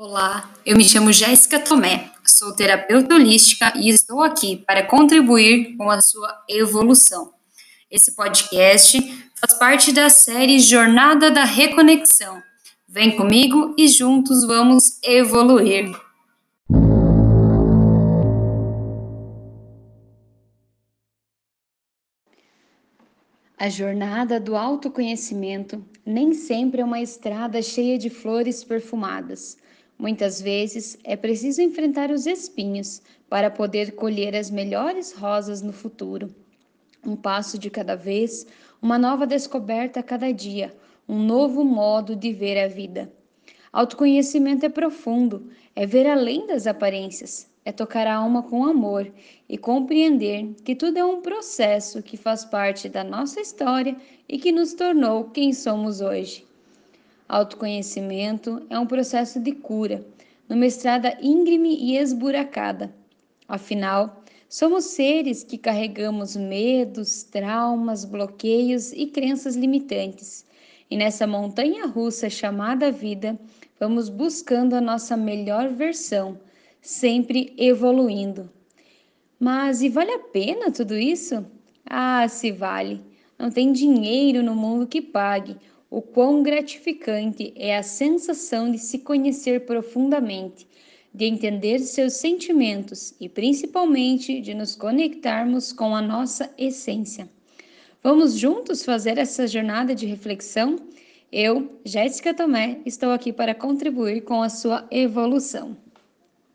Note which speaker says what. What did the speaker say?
Speaker 1: Olá, eu me chamo Jéssica Tomé, sou terapeuta holística e estou aqui para contribuir com a sua evolução. Esse podcast faz parte da série Jornada da Reconexão. Vem comigo e juntos vamos evoluir. A jornada do autoconhecimento nem sempre é uma estrada cheia de flores perfumadas Muitas vezes é preciso enfrentar os espinhos para poder colher as melhores rosas no futuro. Um passo de cada vez, uma nova descoberta a cada dia, um novo modo de ver a vida. Autoconhecimento é profundo, é ver além das aparências, é tocar a alma com amor e compreender que tudo é um processo que faz parte da nossa história e que nos tornou quem somos hoje. Autoconhecimento é um processo de cura, numa estrada íngreme e esburacada. Afinal, somos seres que carregamos medos, traumas, bloqueios e crenças limitantes. E nessa montanha russa chamada vida, vamos buscando a nossa melhor versão, sempre evoluindo. Mas e vale a pena tudo isso? Ah, se vale. Não tem dinheiro no mundo que pague o quão gratificante é a sensação de se conhecer profundamente, de entender seus sentimentos e principalmente de nos conectarmos com a nossa essência. Vamos juntos fazer essa jornada de reflexão? Eu, Jéssica Tomé, estou aqui para contribuir com a sua evolução.